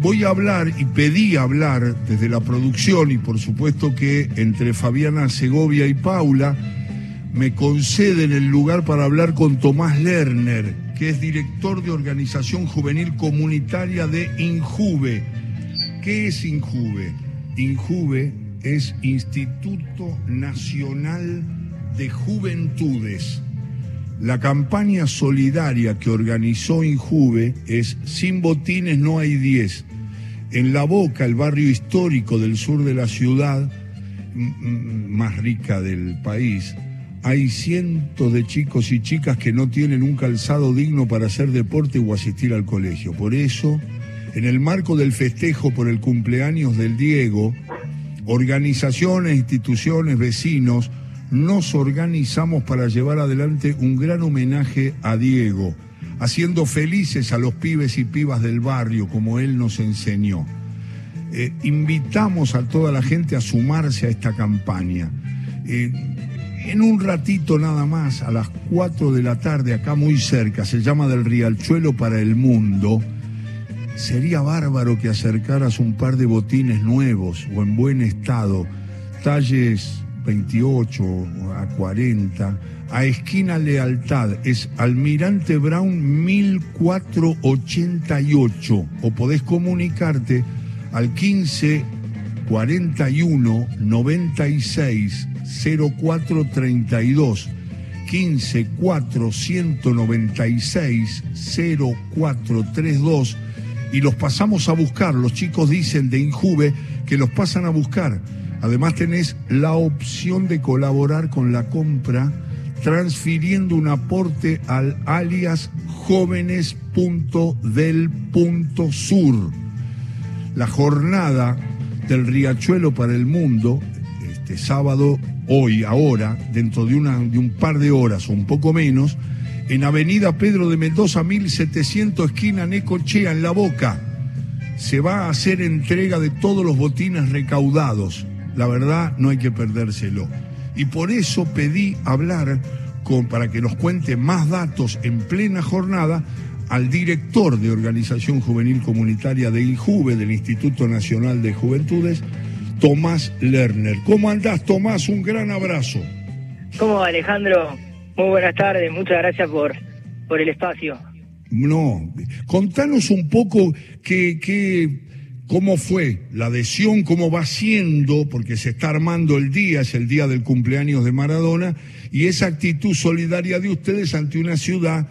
Voy a hablar y pedí hablar desde la producción y por supuesto que entre Fabiana Segovia y Paula me conceden el lugar para hablar con Tomás Lerner, que es director de Organización Juvenil Comunitaria de Injuve. ¿Qué es Injuve? Injuve es Instituto Nacional de Juventudes. La campaña solidaria que organizó Injuve es Sin botines no hay 10. En La Boca, el barrio histórico del sur de la ciudad, más rica del país, hay cientos de chicos y chicas que no tienen un calzado digno para hacer deporte o asistir al colegio. Por eso, en el marco del festejo por el cumpleaños del Diego, organizaciones, instituciones, vecinos, nos organizamos para llevar adelante un gran homenaje a Diego, haciendo felices a los pibes y pibas del barrio, como él nos enseñó. Eh, invitamos a toda la gente a sumarse a esta campaña. Eh, en un ratito nada más, a las 4 de la tarde, acá muy cerca, se llama del Rialchuelo para el Mundo, sería bárbaro que acercaras un par de botines nuevos o en buen estado, talles 28 a 40, a esquina Lealtad, es Almirante Brown 1488, o podés comunicarte al 15 41 96 0432 15 4 196 0432 y los pasamos a buscar. Los chicos dicen de Injuve que los pasan a buscar. Además tenés la opción de colaborar con la compra transfiriendo un aporte al alias jóvenes.del.sur. La jornada del Riachuelo para el Mundo, este sábado, hoy, ahora, dentro de, una, de un par de horas o un poco menos, en Avenida Pedro de Mendoza, 1700, esquina Necochea, en La Boca. Se va a hacer entrega de todos los botines recaudados la verdad no hay que perdérselo. Y por eso pedí hablar con, para que nos cuente más datos en plena jornada al director de Organización Juvenil Comunitaria de INJUVE, del Instituto Nacional de Juventudes, Tomás Lerner. ¿Cómo andás, Tomás? Un gran abrazo. ¿Cómo, Alejandro? Muy buenas tardes, muchas gracias por, por el espacio. No, contanos un poco qué, qué, cómo fue la adhesión, cómo va siendo, porque se está armando el día, es el día del cumpleaños de Maradona, y esa actitud solidaria de ustedes ante una ciudad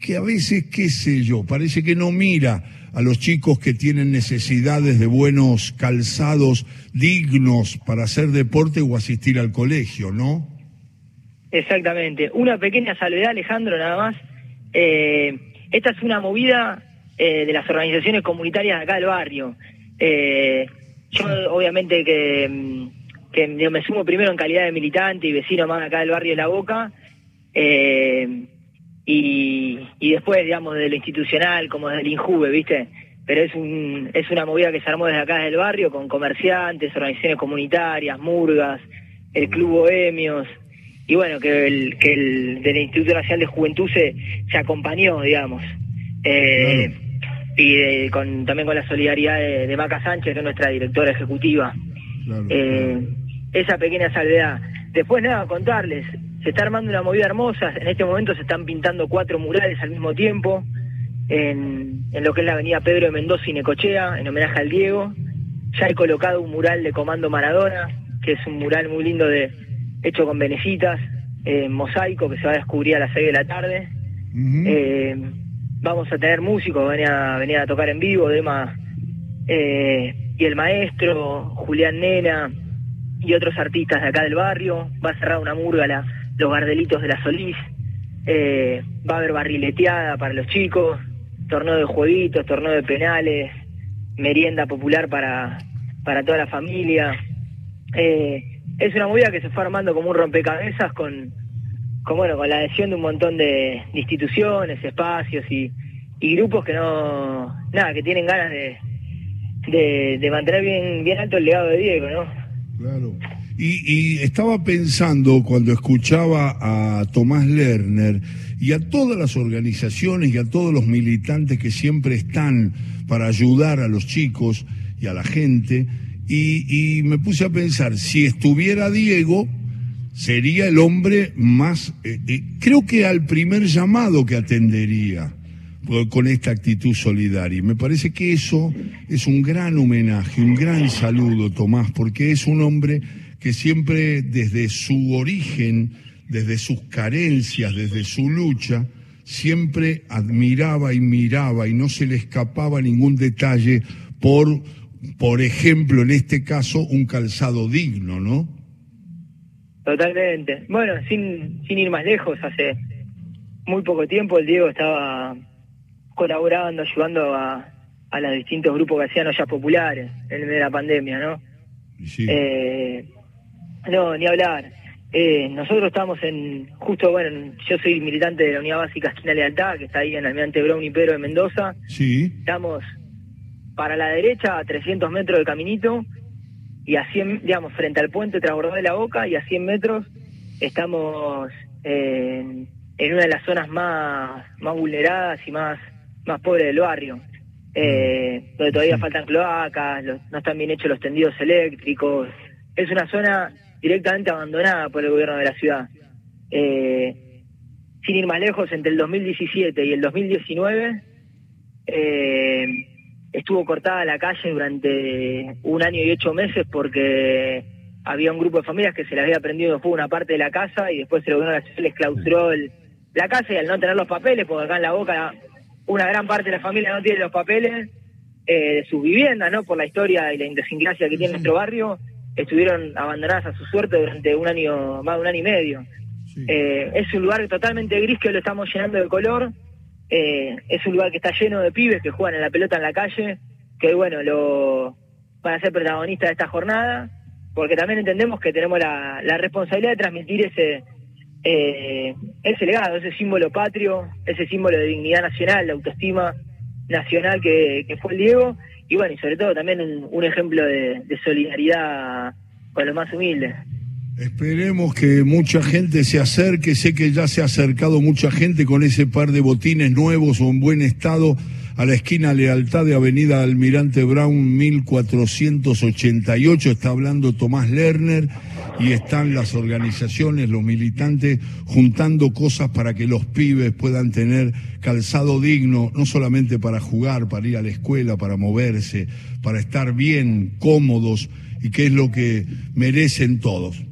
que a veces, qué sé yo, parece que no mira a los chicos que tienen necesidades de buenos calzados dignos para hacer deporte o asistir al colegio, ¿no? Exactamente. Una pequeña salvedad, Alejandro, nada más. Eh, esta es una movida eh, de las organizaciones comunitarias acá del barrio. Eh, yo obviamente que, mm, que me sumo primero en calidad de militante y vecino más acá del barrio de La Boca, eh, y, y después, digamos, de lo institucional, como desde el INJUVE, ¿viste? Pero es, un, es una movida que se armó desde acá del barrio, con comerciantes, organizaciones comunitarias, murgas, el Club Bohemios, y bueno, que el, que el del Instituto Nacional de Juventud se, se acompañó, digamos. Y con, también con la solidaridad de, Maca Sánchez, que es nuestra directora ejecutiva. Eh, esa pequeña salvedad. Después nada, contarles, se está armando una movida hermosa, en este momento se están pintando cuatro murales al mismo tiempo, en, en lo que es la avenida Pedro de Mendoza y Necochea, en homenaje al Diego. Ya he colocado un mural de Comando Maradona, que es un mural muy lindo de hecho con venecitas, en mosaico, que se va a descubrir a las seis de la tarde vamos a tener músicos, venía, venía a tocar en vivo, Dema eh, y el maestro, Julián Nena y otros artistas de acá del barrio. Va a cerrar una murga los Gardelitos de la Solís. Eh, va a haber barrileteada para los chicos, torneo de jueguitos, torneo de penales, merienda popular para, para toda la familia. Eh, es una movida que se fue armando como un rompecabezas con, con, bueno, con la adhesión de un montón de, instituciones, espacios y, grupos que no, nada, que tienen ganas de, de, mantener bien, bien alto el legado de Diego, ¿no? Claro. Y, estaba pensando cuando escuchaba a Tomás Lerner y a todas las organizaciones y a todos los militantes que siempre están para ayudar a los chicos y a la gente, y, me puse a pensar, si estuviera Diego, sería el hombre más, eh, eh, creo que al primer llamado que atendería con esta actitud solidaria. Me parece que eso es un gran homenaje, un gran saludo, Tomás, porque es un hombre que siempre desde su origen, desde sus carencias, desde su lucha, siempre admiraba y miraba y no se le escapaba ningún detalle por, por ejemplo, en este caso, un calzado digno, ¿no? Totalmente. Bueno, sin, sin ir más lejos, hace muy poco tiempo el Diego estaba colaborando, ayudando a, a los distintos grupos que hacían ollas populares en medio de la pandemia, ¿no? Sí. Eh, no, ni hablar. Eh, nosotros estamos en, justo, bueno, yo soy militante de la Unidad Básica Esquina Lealtad, que está ahí en Almirante Brown y Pedro de Mendoza. Sí. Estamos para la derecha a 300 metros de caminito y a 100, digamos, frente al puente transbordador de la Boca y a 100 metros estamos en, en una de las zonas más, más vulneradas y más, más pobres del barrio. Eh, donde todavía faltan cloacas, no están bien hechos los tendidos eléctricos. Es una zona directamente abandonada por el gobierno de la ciudad. Eh, sin ir más lejos, entre el 2017 y el 2019 eh, estuvo cortada la calle durante un año y ocho meses porque había un grupo de familias que se les había prendido fuego una parte de la casa y después el gobierno ciudad les clausuró la casa y al no tener los papeles, porque acá en la boca una gran parte de la familia no tiene los papeles eh, de sus viviendas, ¿no? Por la historia y la idiosincrasia que tiene nuestro barrio, estuvieron abandonadas a su suerte durante un año, más de un año y medio. Eh, es un lugar totalmente gris que lo estamos llenando de color. Eh, es un lugar que está lleno de pibes que juegan en la pelota en la calle, que bueno, lo van a ser protagonistas de esta jornada, porque también entendemos que tenemos la, responsabilidad de transmitir ese, eh, ese legado, ese símbolo patrio, ese símbolo de dignidad nacional, de autoestima nacional que, que fue el Diego y bueno, y sobre todo también un, ejemplo de, solidaridad con los más humildes. Esperemos que mucha gente se acerque, sé que ya se ha acercado mucha gente con ese par de botines nuevos o en buen estado a la esquina Lealtad de Avenida Almirante Brown 1488, está hablando Tomás Lerner y están las organizaciones, los militantes juntando cosas para que los pibes puedan tener calzado digno, no solamente para jugar, para ir a la escuela, para moverse, para estar bien, cómodos y que es lo que merecen todos.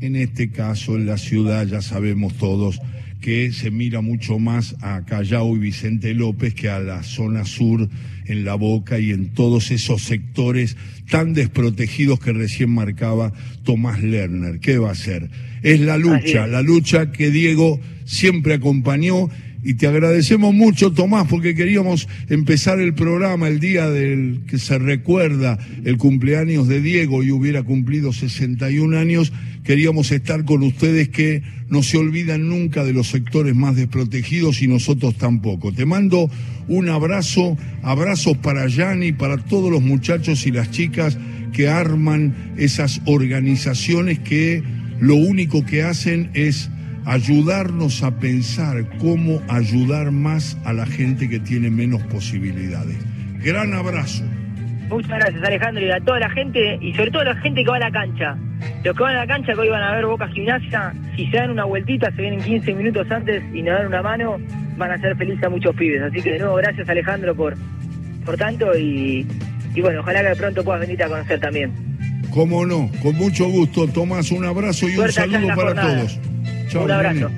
En este caso, en la ciudad, ya sabemos todos, que se mira mucho más a Callao y Vicente López que a la zona sur, en La Boca y en todos esos sectores tan desprotegidos que recién marcaba Tomás Lerner. ¿Qué va a hacer? Es la lucha, la lucha que Diego siempre acompañó y te agradecemos mucho, Tomás, porque queríamos empezar el programa el día del que se recuerda el cumpleaños de Diego y hubiera cumplido 61 años. Queríamos estar con ustedes que no se olvidan nunca de los sectores más desprotegidos y nosotros tampoco. Te mando un abrazo, abrazos para Yanni, para todos los muchachos y las chicas que arman esas organizaciones que lo único que hacen es ayudarnos a pensar cómo ayudar más a la gente que tiene menos posibilidades. Gran abrazo. Muchas gracias Alejandro y a toda la gente y sobre todo a la gente que va a la cancha. Los que van a la cancha que hoy van a ver Boca Gimnasia, si se dan una vueltita, se vienen 15 minutos antes y nos dan una mano, van a ser felices a muchos pibes. Así que de nuevo gracias Alejandro por, por tanto y, y bueno, ojalá que de pronto puedas venir a conocer también. Cómo no, con mucho gusto. Tomás, un abrazo y un saludo para todos. Un abrazo.